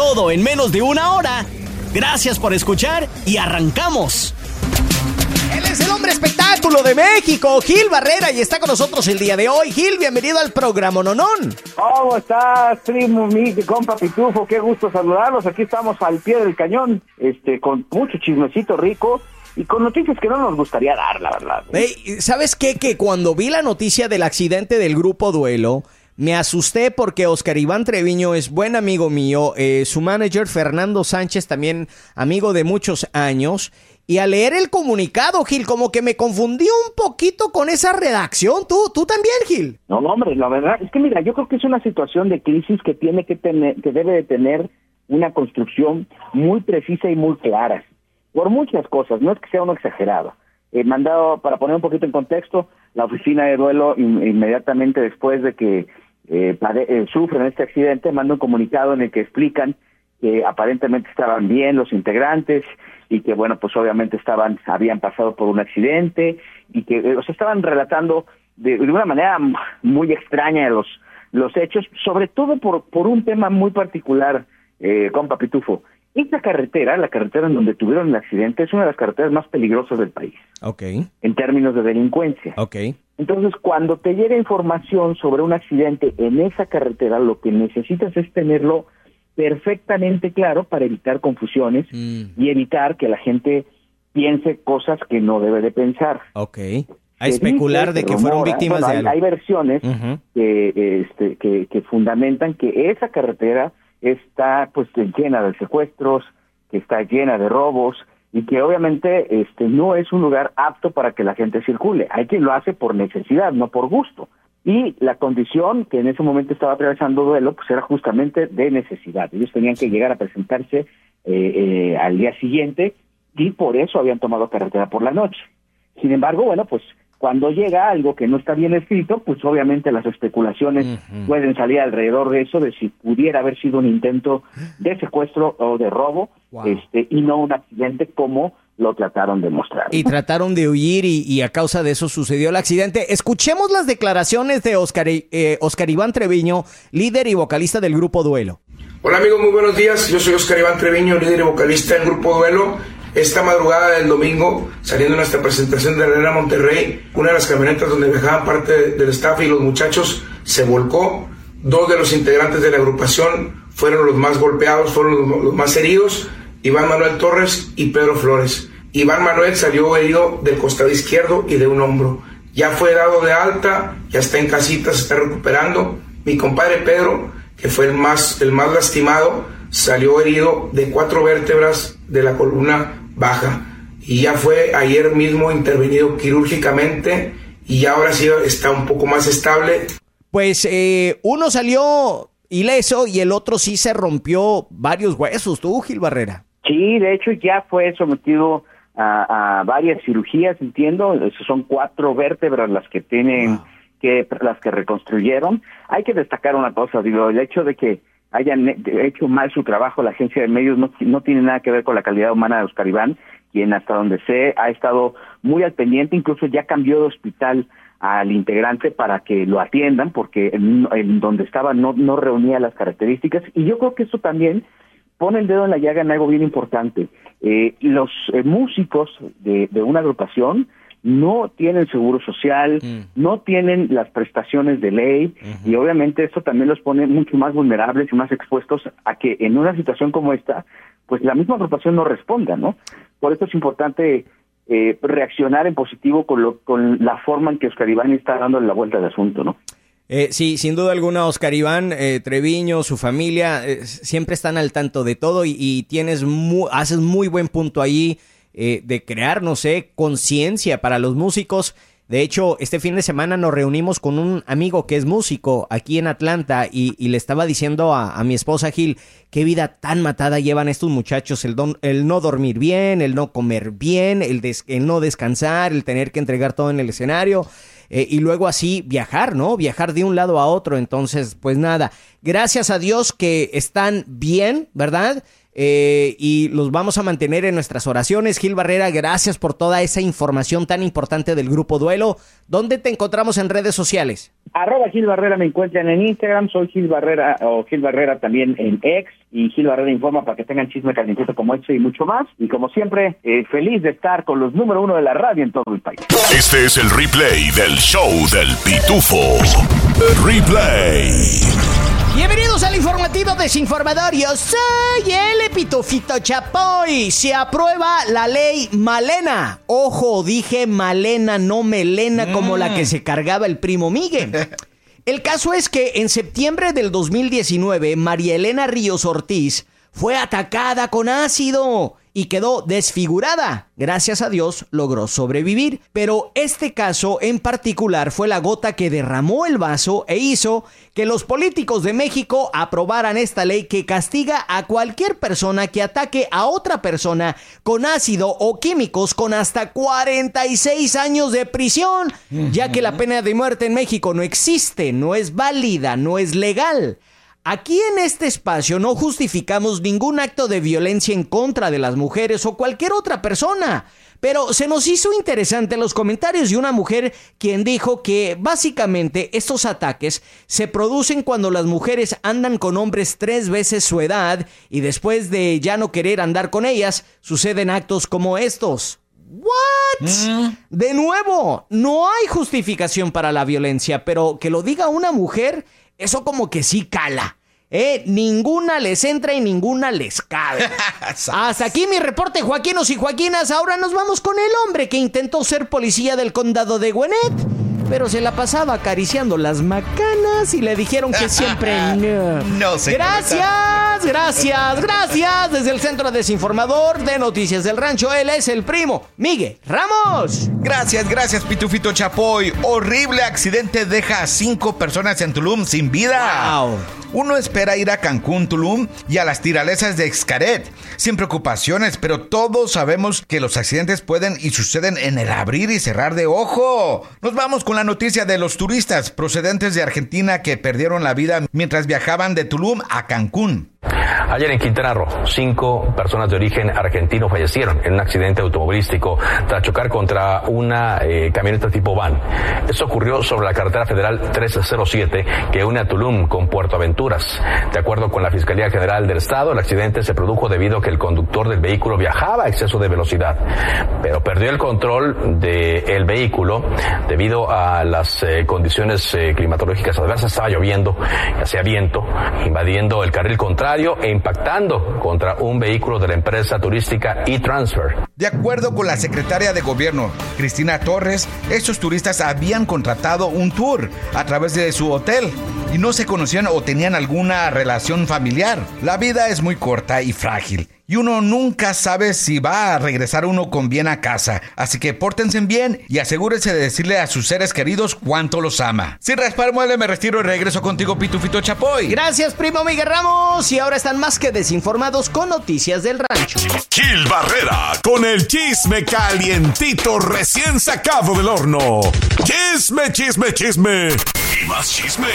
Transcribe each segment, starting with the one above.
Todo en menos de una hora. Gracias por escuchar y arrancamos. Él es el hombre espectáculo de México, Gil Barrera, y está con nosotros el día de hoy. Gil, bienvenido al programa Nonón. ¿Cómo estás, primo, mi compa Pitufo? Qué gusto saludarlos. Aquí estamos al pie del cañón, este, con mucho chismecito rico y con noticias que no nos gustaría dar, la verdad. ¿Sabes qué? Que cuando vi la noticia del accidente del grupo Duelo, me asusté porque Oscar Iván Treviño es buen amigo mío, eh, su manager Fernando Sánchez también amigo de muchos años. Y al leer el comunicado, Gil, como que me confundí un poquito con esa redacción. ¿Tú, tú también, Gil? No, hombre, la verdad es que mira, yo creo que es una situación de crisis que tiene que tener, que debe de tener una construcción muy precisa y muy clara por muchas cosas, no es que sea uno exagerado. He mandado, para poner un poquito en contexto, la oficina de duelo inmediatamente después de que eh, eh, sufren este accidente, manda un comunicado en el que explican que aparentemente estaban bien los integrantes y que bueno, pues obviamente estaban, habían pasado por un accidente y que eh, estaban relatando de, de, una manera muy extraña los, los hechos, sobre todo por, por un tema muy particular, eh, compa Pitufo, esta carretera, la carretera en donde tuvieron el accidente, es una de las carreteras más peligrosas del país. Ok. En términos de delincuencia. Ok. Entonces, cuando te llega información sobre un accidente en esa carretera, lo que necesitas es tenerlo perfectamente claro para evitar confusiones mm. y evitar que la gente piense cosas que no debe de pensar. Ok. A especular de que fueron víctimas de algo. Hay versiones que, este, que, que fundamentan que esa carretera está pues llena de secuestros, que está llena de robos y que obviamente este no es un lugar apto para que la gente circule. Hay quien lo hace por necesidad, no por gusto. Y la condición que en ese momento estaba atravesando duelo, pues era justamente de necesidad. Ellos tenían que llegar a presentarse eh, eh, al día siguiente y por eso habían tomado carretera por la noche. Sin embargo, bueno, pues cuando llega algo que no está bien escrito, pues obviamente las especulaciones pueden salir alrededor de eso, de si pudiera haber sido un intento de secuestro o de robo, este, y no un accidente como lo trataron de mostrar. Y trataron de huir y, a causa de eso sucedió el accidente. Escuchemos las declaraciones de Oscar, eh, Oscar Iván Treviño, líder y vocalista del grupo Duelo. Hola amigos, muy buenos días. Yo soy Oscar Iván Treviño, líder y vocalista del grupo Duelo esta madrugada del domingo, saliendo de nuestra presentación de Arena Monterrey, una de las camionetas donde viajaban parte del staff y los muchachos se volcó. Dos de los integrantes de la agrupación fueron los más golpeados, fueron los, más heridos, Iván Manuel Torres y Pedro Flores. Iván Manuel salió herido del costado izquierdo y de un hombro. Ya fue dado de alta, ya está en casita, se está recuperando. Mi compadre Pedro, que fue el más, el más lastimado, salió herido de cuatro vértebras de la columna baja y ya fue ayer mismo intervenido quirúrgicamente y ahora sí está un poco más estable. Pues eh, uno salió ileso y el otro sí se rompió varios huesos, tú, Gil Barrera. Sí, de hecho ya fue sometido a, varias cirugías, entiendo, son cuatro vértebras las que tienen, ah. que las que reconstruyeron. Hay que destacar una cosa, digo, el hecho de que hayan hecho mal su trabajo la agencia de medios no, no tiene nada que ver con la calidad humana de Oscar Iván, quien hasta donde sé ha estado muy al pendiente, incluso ya cambió de hospital al integrante para que lo atiendan, porque en, donde estaba no, no reunía las características, y yo creo que eso también pone el dedo en la llaga en algo bien importante. Eh, los eh, músicos de, de una agrupación no tienen seguro social, mm. no tienen las prestaciones de ley y obviamente esto también los pone mucho más vulnerables y más expuestos a que en una situación como esta, pues la misma agrupación no responda, ¿no? Por eso es importante eh, reaccionar en positivo con, lo, con la forma en que Oscar Iván está dando la vuelta al asunto, ¿no? Eh, sí, sin duda alguna, Oscar Iván, eh, Treviño, su familia, siempre están al tanto de todo y, y tienes haces muy buen punto ahí eh, de crear, no sé, conciencia para los músicos. De hecho, este fin de semana nos reunimos con un amigo que es músico aquí en Atlanta y, le estaba diciendo a, mi esposa Gil qué vida tan matada llevan estos muchachos, el, el no dormir bien, el no comer bien, el, el, no descansar, el tener que entregar todo en el escenario. Eh, y luego así viajar, ¿no? Viajar de un lado a otro. Entonces, pues nada, gracias a Dios que están bien, ¿verdad? Eh, y los vamos a mantener en nuestras oraciones. Gil Barrera, gracias por toda esa información tan importante del Grupo Duelo. ¿Dónde te encontramos en redes sociales? Arroba Gil Barrera me encuentran en Instagram, soy Gil Barrera o Gil Barrera también en X y Gil Barrera informa para que tengan chisme calientito como este y mucho más. Y como siempre, eh, feliz de estar con los número uno de la radio en todo el país. Este es el replay del show del Pitufo. Replay. Bienvenidos al informativo desinformador. Yo soy el Epitofito Chapoy. Se aprueba la ley Malena. Ojo, dije Malena, no Melena, como la que mm. se cargaba el primo Miguel. El caso es que en septiembre del 2019, María Elena Ríos Ortiz fue atacada con ácido y quedó desfigurada. Gracias a Dios logró sobrevivir, pero este caso en particular fue la gota que derramó el vaso e hizo que los políticos de México aprobaran esta ley que castiga a cualquier persona que ataque a otra persona con ácido o químicos con hasta 46 años de prisión, ya que la pena de muerte en México no existe, no es válida, no es legal. Aquí en este espacio no justificamos ningún acto de violencia en contra de las mujeres o cualquier otra persona. Pero se nos hizo interesante los comentarios de una mujer quien dijo que básicamente estos ataques se producen cuando las mujeres andan con hombres tres veces su edad y después de ya no querer andar con ellas, suceden actos como estos. ¿What? Mm. De nuevo, no hay justificación para la violencia, pero que lo diga una mujer eso como que sí cala. ¿eh? Ninguna les entra y ninguna les cabe. Hasta aquí mi reporte, Joaquinos y Joaquinas. Ahora nos vamos con el hombre que intentó ser policía del condado de Gwinnett pero se la pasaba acariciando las macanas y le dijeron que siempre no. No sé. Gracias, gracias, gracias. Desde el Centro Desinformador de Noticias del Rancho, él es el primo, Miguel Ramos. Gracias, gracias, Pitufito Chapoy. Horrible accidente deja a cinco personas en Tulum sin vida. Wow. Uno espera ir a Cancún, Tulum y a las tiralesas de Xcaret, sin preocupaciones, pero todos sabemos que los accidentes pueden y suceden en el abrir y cerrar de ojo. Nos vamos con la noticia de los turistas procedentes de Argentina que perdieron la vida mientras viajaban de Tulum a Cancún. Ayer en Quintana Roo, cinco personas de origen argentino fallecieron en un accidente automovilístico tras chocar contra una eh, camioneta tipo van. Esto ocurrió sobre la carretera federal 307 que une a Tulum con Puerto Aventuras. De acuerdo con la Fiscalía General del Estado, el accidente se produjo debido a que el conductor del vehículo viajaba a exceso de velocidad, pero perdió el control del vehículo debido a las eh, condiciones eh, climatológicas adversas. Estaba lloviendo, hacía viento, invadiendo el carril contrario e impactando contra un vehículo de la empresa turística eTransfer. De acuerdo con la secretaria de gobierno, Cristina Torres, estos turistas habían contratado un tour a través de su hotel y no se conocían o tenían alguna relación familiar. La vida es muy corta y frágil y uno nunca sabe si va a regresar uno con bien a casa. Así que pórtense bien y asegúrense de decirle a sus seres queridos cuánto los ama. Sin raspar mueble, me retiro y regreso contigo, Pitufito Chapoy. Gracias, primo Miguel Ramos. Y ahora están más que desinformados con noticias del rancho. Gil Barrera, con el chisme calientito recién sacado del horno. Chisme, chisme, chisme. Y más chisme.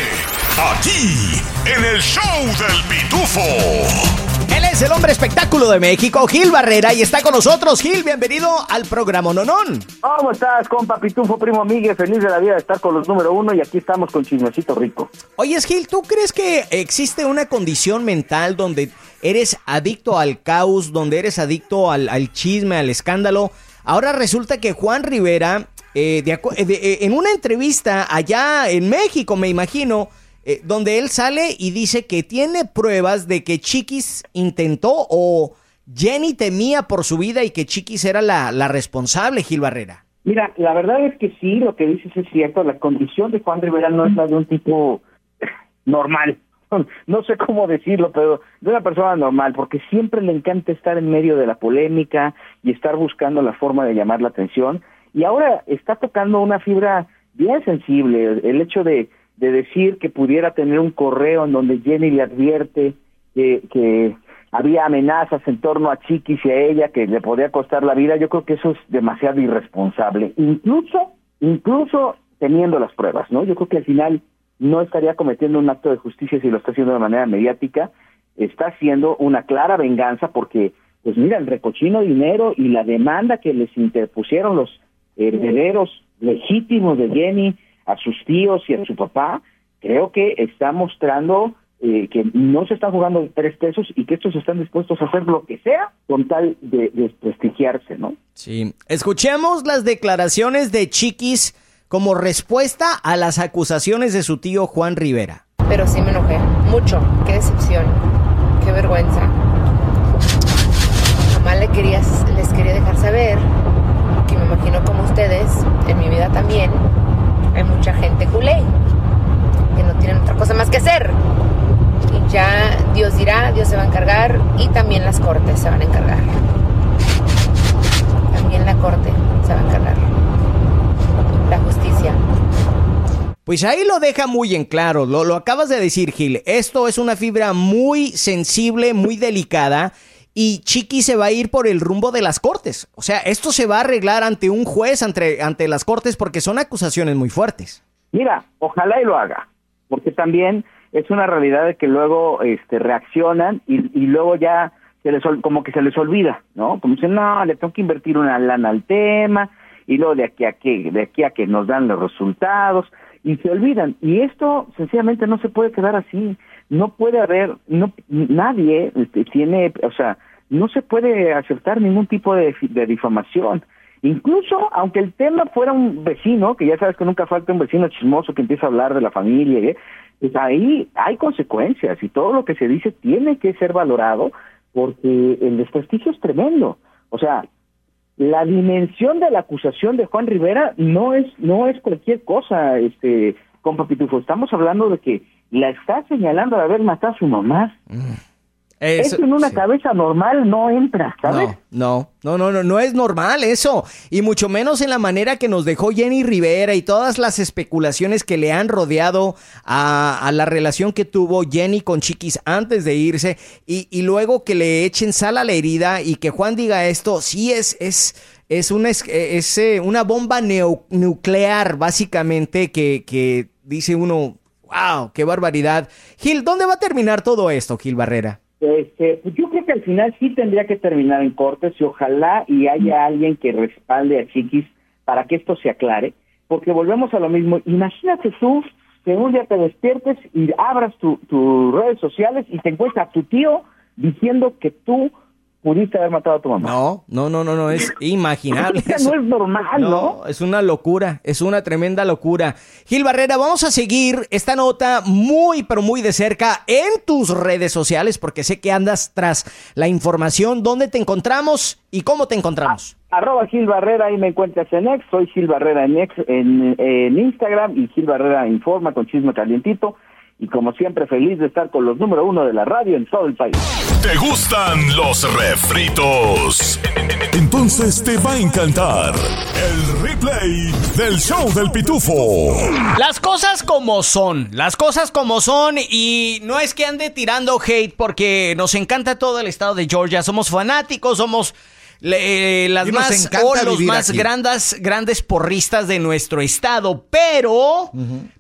Aquí, en el show del Pitufo. Él es el hombre espectáculo de México, Gil Barrera, y está con nosotros. Gil, bienvenido al programa Nonón. ¿Cómo estás, compa Pitufo, primo Miguel? Feliz de la vida de estar con los número uno y aquí estamos con chismecito rico. Oye, Gil, ¿tú crees que existe una condición mental donde eres adicto al caos, donde eres adicto al, chisme, al escándalo? Ahora resulta que Juan Rivera, eh, eh, eh, en una entrevista allá en México, me imagino, eh, donde él sale y dice que tiene pruebas de que Chiquis intentó o Jenny temía por su vida y que Chiquis era la, la responsable, Gil Barrera. Mira, la verdad es que sí, lo que dices es cierto, la condición de Juan Rivera no es la de un tipo normal, no sé cómo decirlo, pero de una persona normal, porque siempre le encanta estar en medio de la polémica y estar buscando la forma de llamar la atención Y ahora está tocando una fibra bien sensible, el hecho de, de decir que pudiera tener un correo en donde Jenny le advierte que, había amenazas en torno a Chiquis y a ella que le podía costar la vida, yo creo que eso es demasiado irresponsable, incluso, incluso teniendo las pruebas, ¿no? Yo creo que al final no estaría cometiendo un acto de justicia si lo está haciendo de manera mediática, está haciendo una clara venganza porque, pues mira, el recochino dinero y la demanda que les interpusieron los herederos legítimos de Jenny a sus tíos y a su papá, creo que está mostrando eh, que no se están jugando tres pesos y que estos están dispuestos a hacer lo que sea con tal de desprestigiarse, ¿no? Sí. Escuchemos las declaraciones de Chiquis como respuesta a las acusaciones de su tío Juan Rivera. Pero sí me enojé, mucho, qué decepción, qué vergüenza. Jamás le quería, les quería dejar saber que me imagino como ustedes, en mi vida también, hay mucha gente culé, que no tienen otra cosa más que hacer. Y ya Dios dirá, Dios se va a encargar y también las cortes se van a encargar. También la corte se va a encargar. La justicia. Pues ahí lo deja muy en claro, lo, lo acabas de decir Gil, esto es una fibra muy sensible, muy delicada y Chiqui se va a ir por el rumbo de las cortes. O sea, esto se va a arreglar ante un juez, ante, ante las cortes, porque son acusaciones muy fuertes. Mira, ojalá y lo haga, porque también es una realidad de que luego este, reaccionan y, y luego ya se les, como que se les olvida, ¿no? Como dicen, no, le tengo que invertir una lana al tema y luego de aquí a que, de aquí a que nos dan los resultados y se olvidan. Y esto sencillamente no se puede quedar así no puede haber, no, nadie este, tiene, o sea, no se puede aceptar ningún tipo de, de difamación. Incluso, aunque el tema fuera un vecino, que ya sabes que nunca falta un vecino chismoso que empieza a hablar de la familia, ¿eh? pues ahí hay consecuencias y todo lo que se dice tiene que ser valorado porque el desprestigio es tremendo. O sea, la dimensión de la acusación de Juan Rivera no es no es cualquier cosa, este, con Papitufo. Estamos hablando de que la está señalando de haber matado a su mamá. Mm. Eso, en una cabeza normal no entra, ¿sabes? No, no, no, no, no es normal eso. Y mucho menos en la manera que nos dejó Jenny Rivera y todas las especulaciones que le han rodeado a, la relación que tuvo Jenny con Chiquis antes de irse. Y, luego que le echen sal a la herida y que Juan diga esto, sí es, es, es una, es, eh, una bomba nuclear, básicamente, que, que dice uno, ¡Wow! ¡Qué barbaridad! Gil, ¿dónde va a terminar todo esto, Gil Barrera? Este, pues yo creo que al final sí tendría que terminar en cortes y ojalá y haya alguien que respalde a Chiquis para que esto se aclare, porque volvemos a lo mismo. Imagínate tú que un día te despiertes y abras tus redes sociales y te encuentras a tu tío diciendo que tú pudiste haber matado a tu mamá. No, no, no, no, no, es imaginable. no es normal, ¿no? Es una locura, es una tremenda locura. Gil Barrera, vamos a seguir esta nota muy, pero muy de cerca en tus redes sociales, porque sé que andas tras la información. ¿Dónde te encontramos y cómo te encontramos? arroba Gil Barrera, ahí me encuentras en X, soy Gil Barrera en X, en, en Instagram y Gil Barrera informa con chisme calientito y como siempre feliz de estar con los número uno de la radio en todo el país. ¿Te gustan los refritos? Entonces te va a encantar el replay del show del pitufo. Las cosas como son, las cosas como son y no es que ande tirando hate porque nos encanta todo el estado de Georgia, somos fanáticos, somos... Eh, las más o los más grandes, grandes porristas de nuestro estado, pero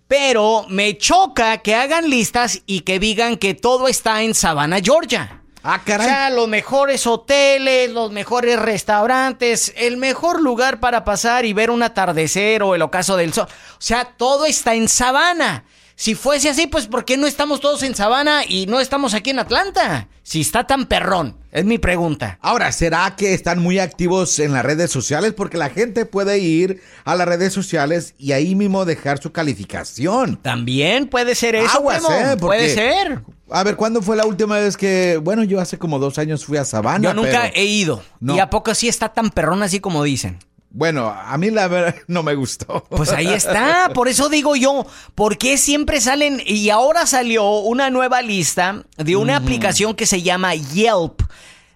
pero me choca que hagan listas y que digan que todo está en Savannah, Georgia. Ah, caray. O sea, los mejores hoteles, los mejores restaurantes, el mejor lugar para pasar y ver un atardecer o el ocaso del sol. O sea, todo está en Savannah. Si fuese así, pues ¿por qué no estamos todos en Sabana y no estamos aquí en Atlanta? Si está tan perrón, es mi pregunta. Ahora, ¿será que están muy activos en las redes sociales? Porque la gente puede ir a las redes sociales y ahí mismo dejar su calificación. También puede ser eso, Aguas, eh, puede ser. A ver, ¿cuándo fue la última vez que, bueno, yo hace como dos años fui a Sabana? Yo nunca he ido. ¿Y a poco sí está tan perrón así como dicen? Bueno, a mí la verdad no me gustó. Pues ahí está, por eso digo yo, ¿por qué siempre salen? Y ahora salió una nueva lista de una aplicación que se llama Yelp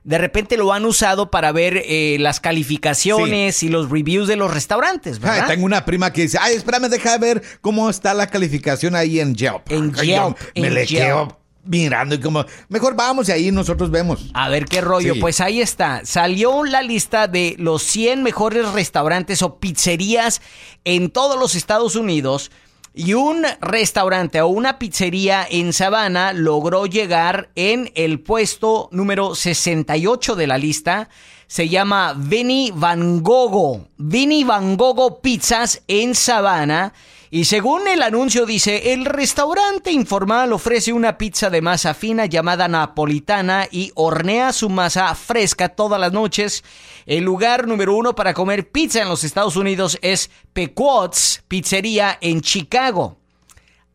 de repente lo han usado para ver eh, las calificaciones y los reviews de los restaurantes, ¿verdad? tengo una prima que dice, ay, espérame, deja ver cómo está la calificación ahí en Yelp. En Yelp. me le quedo mirando y como, mejor vamos y ahí nosotros vemos. A ver qué rollo. Pues ahí está. Salió la lista de los 100 mejores restaurantes o pizzerías en todos los Estados Unidos. Y un restaurante o una pizzería en Savannah logró llegar en el puesto número 68 de la lista. Se llama Vinny Van Gogo. Vinny Van Gogo Pizzas en Savannah. Y según el anuncio dice, el restaurante informal ofrece una pizza de masa fina llamada napolitana y hornea su masa fresca todas las noches. El lugar número uno para comer pizza en los Estados Unidos es Pequot's Pizzería en Chicago.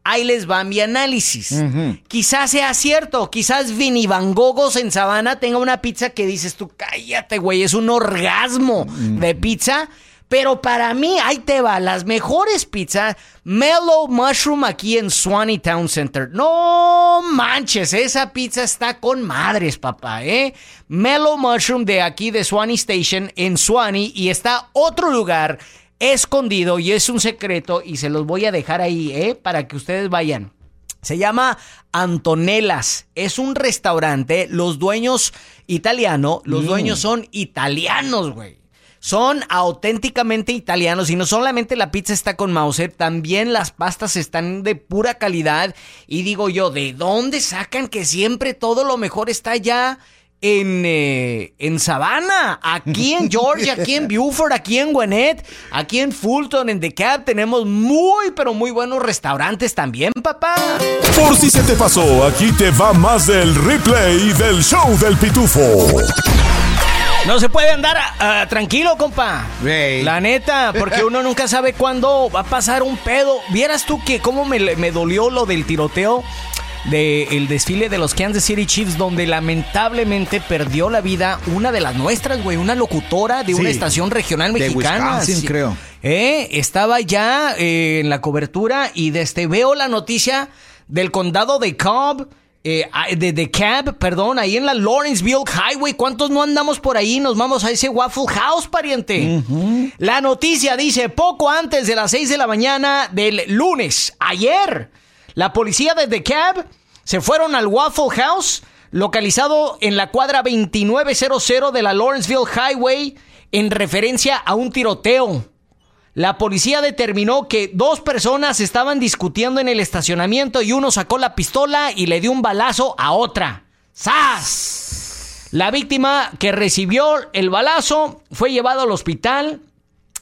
Ahí les va mi análisis. Quizás sea cierto, quizás Vinny Van Gogos en Sabana tenga una pizza que dices tú, cállate, güey, es un orgasmo de pizza. Pero para mí, ahí te va, las mejores pizzas, Mellow Mushroom aquí en Swanee Town Center. No manches, esa pizza está con madres, papá, ¿eh? Mellow Mushroom de aquí de Swanee Station en Swanee y está otro lugar escondido y es un secreto y se los voy a dejar ahí, ¿eh? Para que ustedes vayan. Se llama Antonellas. Es un restaurante. Los dueños italiano, los dueños son italianos, güey son auténticamente italianos y no solamente la pizza está con Mauser, también las pastas están de pura calidad y digo yo, ¿de dónde sacan que siempre todo lo mejor está allá? En, eh, en Savannah, aquí en Georgia, aquí en Buford, aquí en Gwinnett, aquí en Fulton, en DeKalb, tenemos muy, pero muy buenos restaurantes también, papá. Por si se te pasó, aquí te va más del replay del show del pitufo. No se puede andar ah, tranquilo, compa. La neta, porque uno nunca sabe cuándo va a pasar un pedo. Vieras tú que cómo me, dolió lo del tiroteo del desfile de los Kansas City Chiefs, donde lamentablemente perdió la vida una de las nuestras, güey, una locutora de una estación regional mexicana. De Wisconsin, creo. Eh, estaba ya eh, en la cobertura y desde veo la noticia del condado de Cobb eh, de, de Cab, perdón, ahí en la Lawrenceville Highway. ¿Cuántos no andamos por ahí? Nos vamos a ese Waffle House, pariente. La noticia dice, poco antes de las 6 de la mañana del lunes, ayer, la policía de The Cab se fueron al Waffle House, localizado en la cuadra 2900 de la Lawrenceville Highway, en referencia a un tiroteo. La policía determinó que dos personas estaban discutiendo en el estacionamiento y uno sacó la pistola y le dio un balazo a otra. ¡Sas! La víctima que recibió el balazo fue llevado al hospital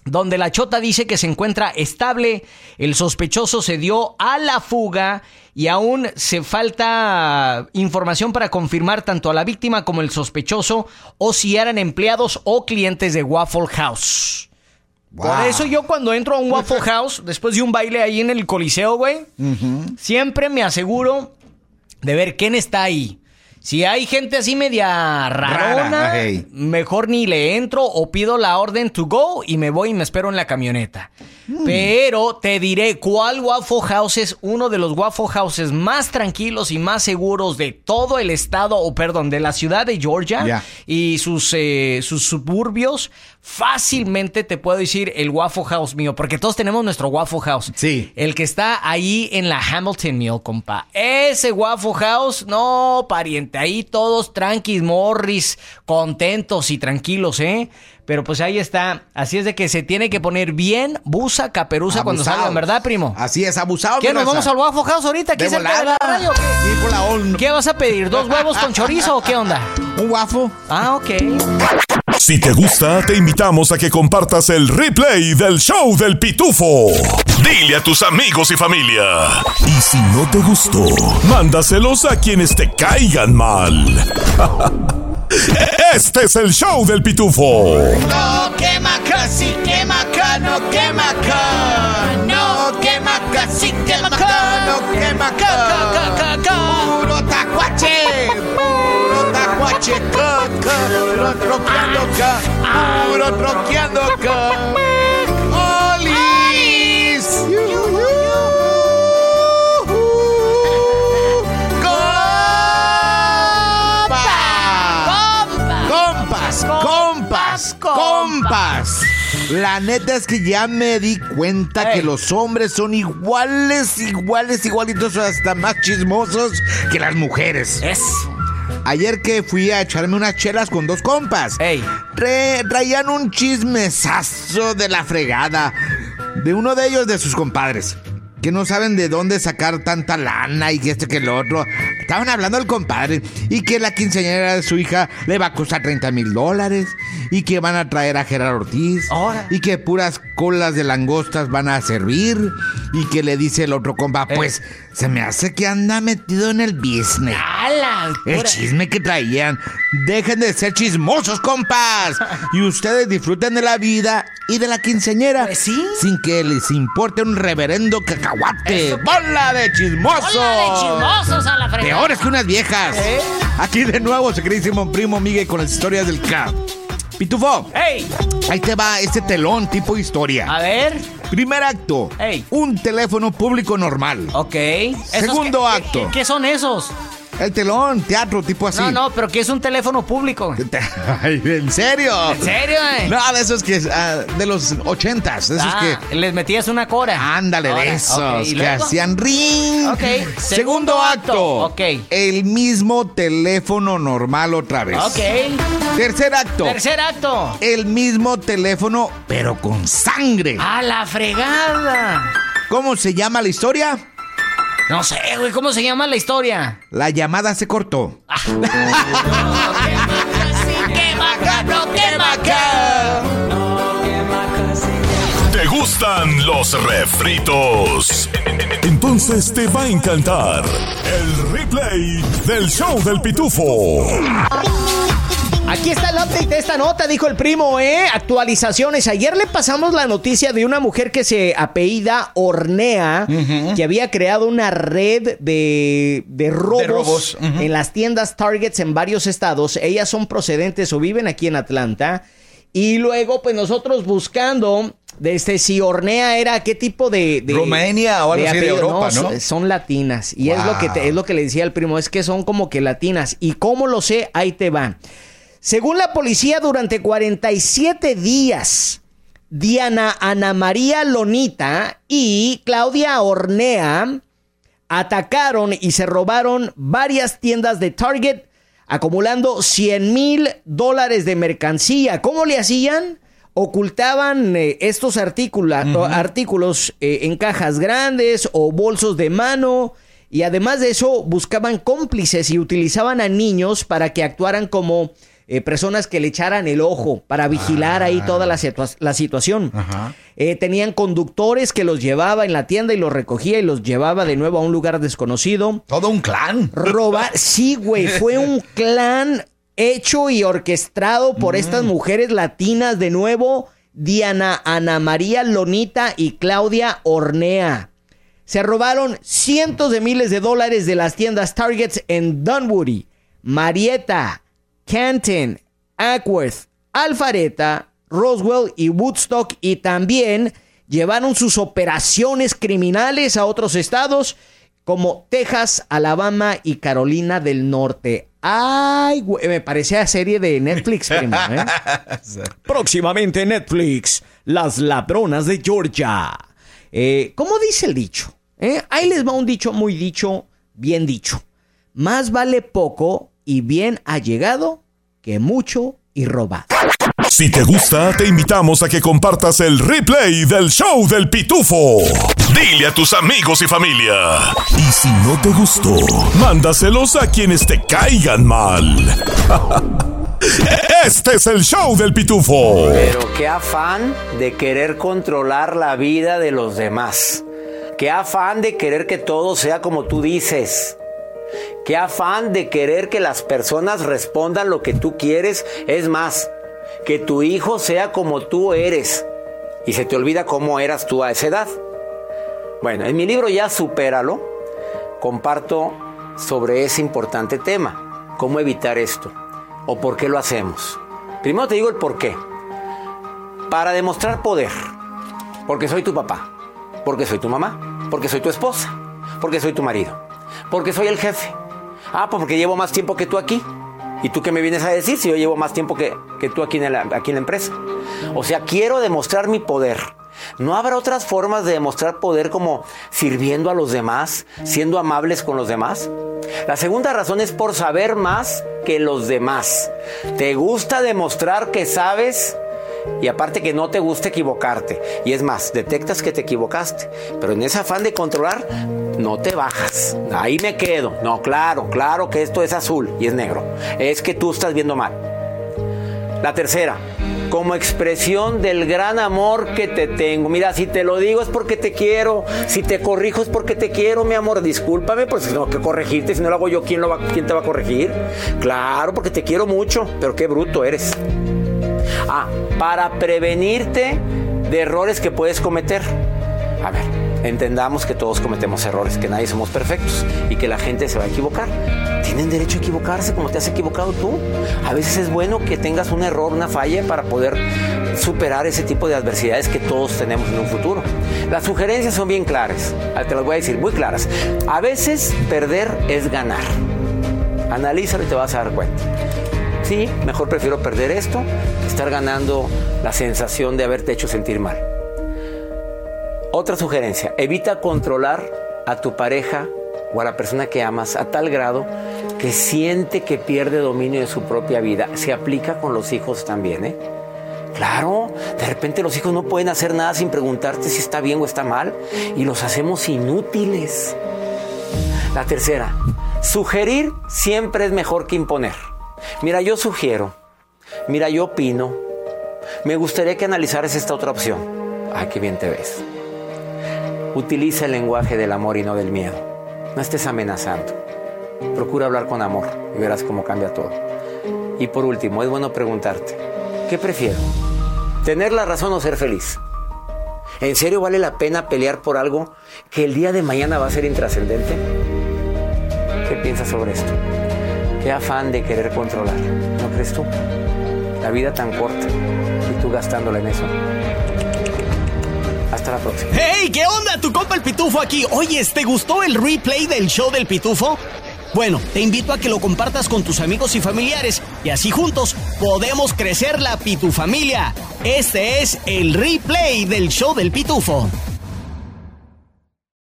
donde la chota dice que se encuentra estable. El sospechoso se dio a la fuga y aún se falta información para confirmar tanto a la víctima como el sospechoso o si eran empleados o clientes de Waffle House. Por eso yo cuando entro a un Waffle House, después de un baile ahí en el Coliseo, güey, siempre me aseguro de ver quién está ahí. Si hay gente así media rarona, mejor ni le entro o pido la orden to go y me voy y me espero en la camioneta. Hmm. Pero te diré cuál Waffle House es uno de los Waffle Houses más tranquilos y más seguros de todo el estado, o perdón, de la ciudad de Georgia y sus, eh, sus suburbios fácilmente te puedo decir el Waffle House mío, porque todos tenemos nuestro Waffle House. Sí. El que está ahí en la Hamilton Mill, compa. Ese Waffle House, no, pariente, ahí todos tranquis, morris, contentos y tranquilos, ¿eh? Pero pues ahí está. Así es de que se tiene que poner bien busa, caperuza cuando salgan, ¿verdad, primo? Así es, abusado. ¿Qué, nos vamos al Waffle House ahorita? ¿Qué, la radio, ¿qué? ¿Qué vas a pedir? ¿Dos huevos con chorizo o qué onda? Un waffle. Ah, ok. Si te gusta, te invitamos a que compartas el replay del show del pitufo. Dile a tus amigos y familia. Y si no te gustó, mándaselos a quienes te caigan mal. Este es el show del pitufo. No quema casi quema acá, no quema acá. No quema casi quema acá, no quema tacuache, puro troqueando acá, puro troqueando acá. compas. La neta es que ya me di cuenta que los hombres son iguales, iguales, igualitos, hasta más chismosos que las mujeres. Es. Ayer que fui a echarme unas chelas con dos compas, Ey. re- traían un chismesazo de la fregada de uno de ellos de sus compadres. Que no saben de dónde sacar tanta lana y que este que el otro. Estaban hablando del compadre y que la quinceañera de su hija le va a costar 30 mil dólares y que van a traer a Gerardo Ortiz Ahora. y que puras colas de langostas van a servir y que le dice el otro compa, pues se me hace que anda metido en el business. ¡Hala! El chisme que traían. Dejen de ser chismosos, compas. Y ustedes disfruten de la vida y de la quinceañera. Pues sí. Sin que les importe un reverendo cacahuate. Eso. ¡Bola de chismosos! ¡Hola de chismosos a la fregada! Peores que unas viejas. ¿Eh? Aquí de nuevo, su queridísimo primo Miguel con las historias del K. Pitufo, ¡Ey! ahí te va este telón tipo historia. A ver. Primer acto, Ey. un teléfono público normal. Ok. ¿Esos Segundo acto. ¿qué, qué son esos? El telón, teatro, tipo así. No, no, pero ¿qué es un teléfono público? Ay, ¿En serio? ¿En serio, eh? No, de esos que ah, de los ochentas, de esos Ah, que les metías una cora. ándale Ahora, de esos ok, ¿y que hacían ring. Ok, Segundo segundo acto. acto, ok. El mismo teléfono normal otra vez. Ok. Tercer acto. Tercer acto. El mismo teléfono pero con sangre. ¡A la fregada! ¿Cómo se llama la historia? No sé, güey, ¿cómo se llama la historia? La llamada se cortó. ¡Qué macano, qué macano! ¿Te gustan los refritos? Entonces te va a encantar el replay del show del pitufo. Aquí está el update de esta nota, dijo el primo, ¿eh? Actualizaciones. Ayer le pasamos la noticia de una mujer que se apellida Ornea, que había creado una red de, de robos, en las tiendas Targets en varios estados. Ellas son procedentes o viven aquí en Atlanta. Y luego, pues nosotros buscando desde si Ornea era qué tipo de... de Rumania o algo así de Europa, ¿no? son- Son latinas. Y es lo que te- es lo que le decía al primo, es que son como que latinas. ¿Y cómo lo sé? Ahí te va. Según la policía, durante 47 días, Diana Ana María Lonita y Claudia Ornea atacaron y se robaron varias tiendas de Target, acumulando 100 mil dólares de mercancía. ¿Cómo le hacían? Ocultaban eh, estos artículos eh, en cajas grandes o bolsos de mano. Y además de eso, buscaban cómplices y utilizaban a niños para que actuaran como eh, personas que le echaran el ojo, para vigilar ahí toda la, situa- la situación. Ajá. Eh, tenían conductores que los llevaba en la tienda y los recogía y los llevaba de nuevo a un lugar desconocido. Todo un clan. Robar, sí, güey, fue un clan hecho y orquestado por estas mujeres latinas de nuevo, Diana Ana María Lonita y Claudia Ornea. Se robaron cientos de miles de dólares de las tiendas Targets en Dunwoody, Marietta, Canton, Ackworth, Alpharetta, Roswell y Woodstock y también llevaron sus operaciones criminales a otros estados como Texas, Alabama y Carolina del Norte. Ay, güey, me parecía serie de Netflix, primo, ¿eh? Próximamente en Netflix, Las Ladronas de Georgia. Eh, ¿Cómo dice el dicho? ¿Eh? Ahí les va un dicho muy dicho, bien dicho. Más vale poco y bien allegado que mucho y robado. Si te gusta, te invitamos a que compartas el replay del show del pitufo. Dile a tus amigos y familia. Y si no te gustó, mándaselos a quienes te caigan mal. Este es el show del pitufo. Pero qué afán de querer controlar la vida de los demás. Qué afán de querer que todo sea como tú dices. Qué afán de querer que las personas respondan lo que tú quieres. Es más, que tu hijo sea como tú eres. Y se te olvida cómo eras tú a esa edad. Bueno, en mi libro ya supéralo. Comparto sobre ese importante tema. ¿Cómo evitar esto? ¿O por qué lo hacemos? Primero te digo el por qué. Para demostrar poder. Porque soy tu papá. Porque soy tu mamá. Porque soy tu esposa. Porque soy tu marido. Porque soy el jefe. Ah, pues porque llevo más tiempo que tú aquí. ¿Y tú qué me vienes a decir si yo llevo más tiempo que, que tú aquí en, la, aquí en la empresa? O sea, quiero demostrar mi poder. ¿No habrá otras formas de demostrar poder como sirviendo a los demás, siendo amables con los demás? La segunda razón es por saber más que los demás. ¿Te gusta demostrar que sabes? Y aparte que no te gusta equivocarte. Y es más, detectas que te equivocaste. Pero en ese afán de controlar, no te bajas. Ahí me quedo. No, claro, claro que esto es azul y es negro. Es que tú estás viendo mal. La tercera, como expresión del gran amor que te tengo. Mira, si te lo digo es porque te quiero, si te corrijo es porque te quiero, mi amor. Discúlpame, pues tengo que corregirte. Si no lo hago yo, ¿quién, lo va, ¿quién te va a corregir? Claro, porque te quiero mucho, pero qué bruto eres. Ah, para prevenirte de errores que puedes cometer. A ver, entendamos que todos cometemos errores, que nadie somos perfectos y que la gente se va a equivocar. Tienen derecho a equivocarse como te has equivocado tú. A veces es bueno que tengas un error, una falla para poder superar ese tipo de adversidades que todos tenemos en un futuro. Las sugerencias son bien claras, ah, te las voy a decir, muy claras. A veces perder es ganar. Analízalo y te vas a dar cuenta. Sí, mejor prefiero perder esto que estar ganando la sensación de haberte hecho sentir mal. Otra sugerencia, evita controlar a tu pareja o a la persona que amas a tal grado que siente que pierde dominio de su propia vida. Se aplica con los hijos también, ¿eh? Claro, de repente los hijos no pueden hacer nada sin preguntarte si está bien o está mal y los hacemos inútiles. La tercera, sugerir siempre es mejor que imponer. Mira, yo sugiero, mira, yo opino, me gustaría que analizaras esta otra opción. Ay, qué bien te ves. Utiliza el lenguaje del amor y no del miedo. No estés amenazando. Procura hablar con amor y verás cómo cambia todo. Y por último, es bueno preguntarte, ¿qué prefiero? ¿Tener la razón o ser feliz? ¿En serio vale la pena pelear por algo que el día de mañana va a ser intrascendente? ¿Qué piensas sobre esto? Qué afán de querer controlar, ¿no crees tú? La vida tan corta y tú gastándola en eso. Hasta la próxima. ¡Hey! ¿Qué onda? Tu compa el Pitufo aquí. Oye, ¿te gustó el replay del show del Pitufo? Bueno, te invito a que lo compartas con tus amigos y familiares y así juntos podemos crecer la Pitufamilia. Este es el replay del show del Pitufo.